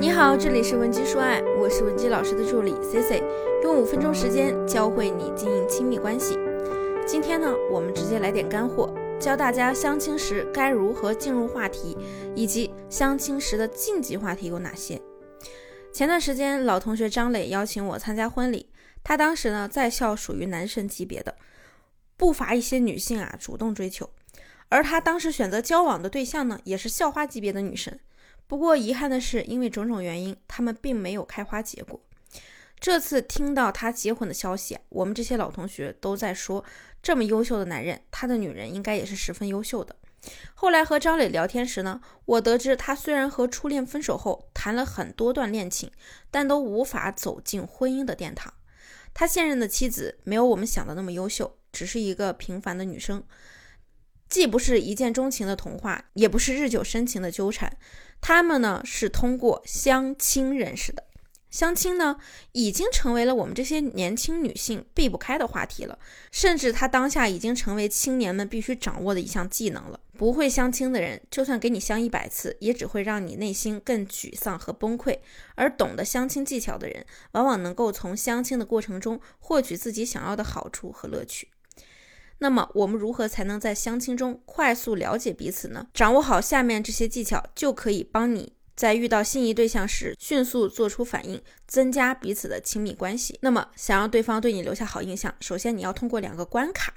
你好，这里是文姬说爱，我是文姬老师的助理 C C，用五分钟时间教会你经营亲密关系。今天呢，我们直接来点干货，教大家相亲时该如何进入话题，以及相亲时的禁忌话题有哪些。前段时间，老同学张磊邀请我参加婚礼，他当时呢在校属于男神级别的，不乏一些女性啊主动追求，而他当时选择交往的对象呢也是校花级别的女神。不过遗憾的是，因为种种原因，他们并没有开花结果。这次听到他结婚的消息，我们这些老同学都在说，这么优秀的男人，他的女人应该也是十分优秀的。后来和张磊聊天时呢，我得知他虽然和初恋分手后谈了很多段恋情，但都无法走进婚姻的殿堂。他现任的妻子没有我们想的那么优秀，只是一个平凡的女生。既不是一见钟情的童话，也不是日久生情的纠缠，他们呢是通过相亲认识的。相亲呢已经成为了我们这些年轻女性避不开的话题了，甚至它当下已经成为青年们必须掌握的一项技能了。不会相亲的人，就算给你相一百次，也只会让你内心更沮丧和崩溃；而懂得相亲技巧的人，往往能够从相亲的过程中获取自己想要的好处和乐趣。那么我们如何才能在相亲中快速了解彼此呢？掌握好下面这些技巧，就可以帮你在遇到心仪对象时迅速做出反应，增加彼此的亲密关系。那么想让对方对你留下好印象，首先你要通过两个关卡。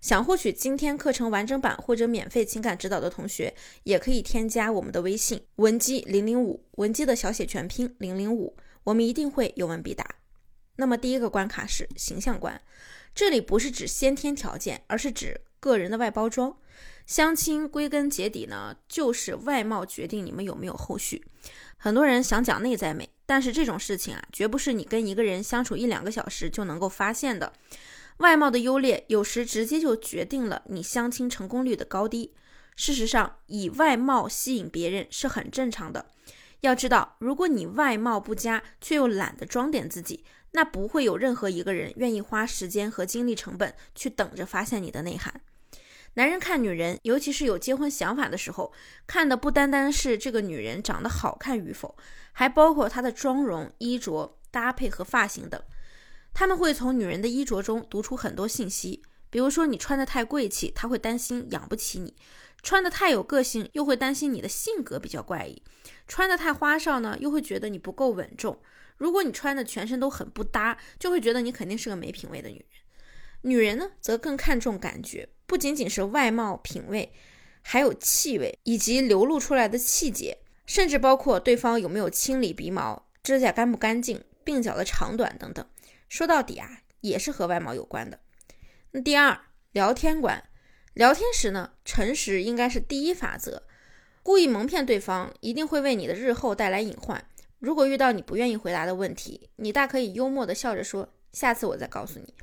想获取今天课程完整版或者免费情感指导的同学，也可以添加我们的微信文姬零零五，文姬的小写全拼零零五，我们一定会有问必答。那么第一个关卡是形象关。这里不是指先天条件，而是指个人的外包装。相亲归根结底呢，就是外貌决定你们有没有后续。很多人想讲内在美，但是这种事情啊，绝不是你跟一个人相处一两个小时就能够发现的。外貌的优劣，有时直接就决定了你相亲成功率的高低。事实上，以外貌吸引别人是很正常的。要知道，如果你外貌不佳，却又懒得装点自己。那不会有任何一个人愿意花时间和精力成本去等着发现你的内涵。男人看女人，尤其是有结婚想法的时候，看的不单单是这个女人长得好看与否，还包括她的妆容、衣着搭配和发型等。他们会从女人的衣着中读出很多信息，比如说你穿的太贵气，他会担心养不起你；穿的太有个性，又会担心你的性格比较怪异；穿的太花哨呢，又会觉得你不够稳重。如果你穿的全身都很不搭，就会觉得你肯定是个没品位的女人。女人呢，则更看重感觉，不仅仅是外貌品味，还有气味以及流露出来的气节，甚至包括对方有没有清理鼻毛、指甲干不干净、鬓角的长短等等。说到底啊，也是和外貌有关的。那第二，聊天观，聊天时呢，诚实应该是第一法则，故意蒙骗对方，一定会为你的日后带来隐患。如果遇到你不愿意回答的问题，你大可以幽默的笑着说：“下次我再告诉你。”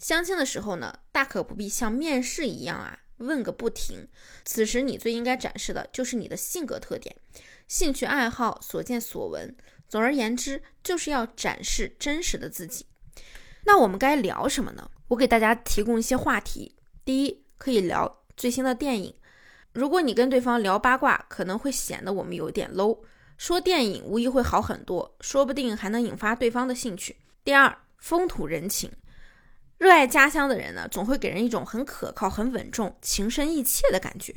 相亲的时候呢，大可不必像面试一样啊，问个不停。此时你最应该展示的就是你的性格特点、兴趣爱好、所见所闻。总而言之，就是要展示真实的自己。那我们该聊什么呢？我给大家提供一些话题。第一，可以聊最新的电影。如果你跟对方聊八卦，可能会显得我们有点 low。说电影无疑会好很多，说不定还能引发对方的兴趣。第二，风土人情，热爱家乡的人呢，总会给人一种很可靠、很稳重、情深意切的感觉。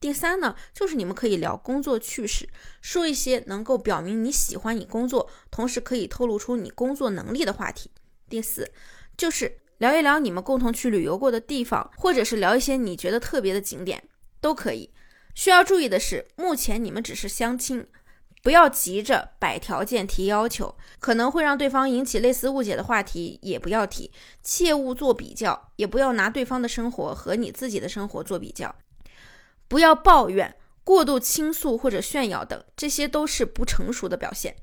第三呢，就是你们可以聊工作趣事，说一些能够表明你喜欢你工作，同时可以透露出你工作能力的话题。第四，就是聊一聊你们共同去旅游过的地方，或者是聊一些你觉得特别的景点，都可以。需要注意的是，目前你们只是相亲。不要急着摆条件提要求，可能会让对方引起类似误解的话题也不要提，切勿做比较，也不要拿对方的生活和你自己的生活做比较，不要抱怨、过度倾诉或者炫耀等，这些都是不成熟的表现。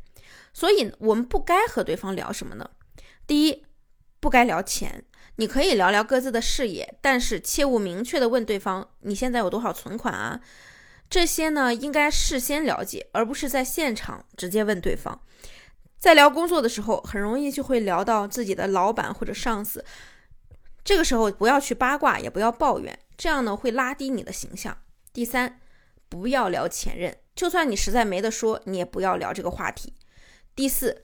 所以，我们不该和对方聊什么呢？第一，不该聊钱，你可以聊聊各自的事业，但是切勿明确的问对方你现在有多少存款啊。这些呢，应该事先了解，而不是在现场直接问对方。在聊工作的时候，很容易就会聊到自己的老板或者上司，这个时候不要去八卦，也不要抱怨，这样呢会拉低你的形象。第三，不要聊前任。就算你实在没得说，你也不要聊这个话题。第四，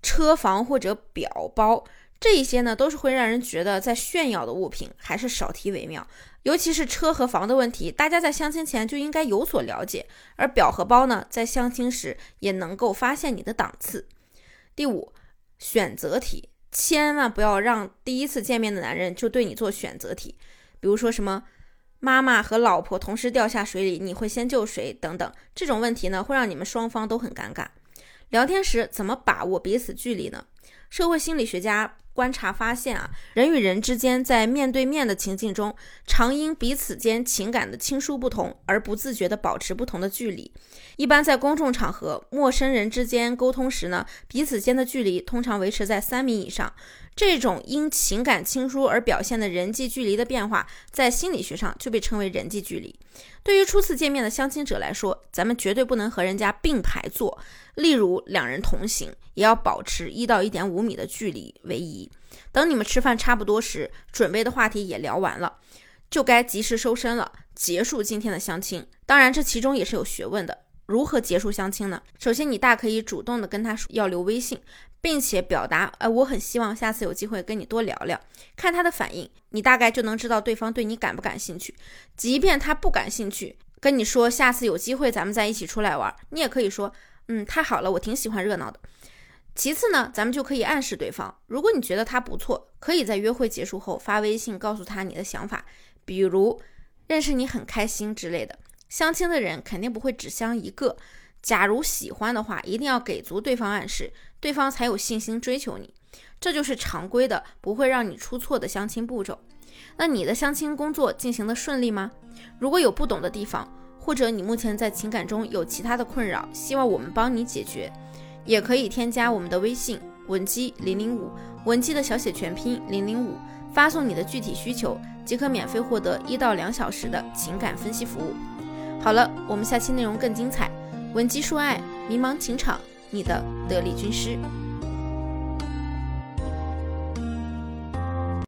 车房或者表包这一些呢，都是会让人觉得在炫耀的物品，还是少提为妙。尤其是车和房的问题，大家在相亲前就应该有所了解。而表和包呢，在相亲时也能够发现你的档次。第五，选择题，千万不要让第一次见面的男人就对你做选择题，比如说什么。妈妈和老婆同时掉下水里，你会先救谁？等等，这种问题呢，会让你们双方都很尴尬。聊天时怎么把握彼此距离呢？社会心理学家观察发现啊，人与人之间在面对面的情境中，常因彼此间情感的亲疏不同而不自觉地保持不同的距离。一般在公众场合，陌生人之间沟通时呢，彼此间的距离通常维持在三米以上。这种因情感亲疏而表现的人际距离的变化，在心理学上就被称为人际距离。对于初次见面的相亲者来说，咱们绝对不能和人家并排坐，例如两人同行，也要保持一到一点五米的距离为宜。等你们吃饭差不多时，准备的话题也聊完了，就该及时收身了，结束今天的相亲。当然，这其中也是有学问的。如何结束相亲呢？首先，你大可以主动的跟他说要留微信。并且表达，哎，我很希望下次有机会跟你多聊聊，看他的反应，你大概就能知道对方对你感不感兴趣。即便他不感兴趣，跟你说下次有机会咱们再一起出来玩，你也可以说，嗯，太好了，我挺喜欢热闹的。其次呢，咱们就可以暗示对方，如果你觉得他不错，可以在约会结束后发微信告诉他你的想法，比如认识你很开心之类的。相亲的人肯定不会只相一个。假如喜欢的话，一定要给足对方暗示，对方才有信心追求你。这就是常规的，不会让你出错的相亲步骤。那你的相亲工作进行的顺利吗？如果有不懂的地方，或者你目前在情感中有其他的困扰，希望我们帮你解决，也可以添加我们的微信文姬零零五，文姬的小写全拼零零五，发送你的具体需求，即可免费获得一到两小时的情感分析服务。好了，我们下期内容更精彩。文姬说爱，迷茫情场，你的得力军师。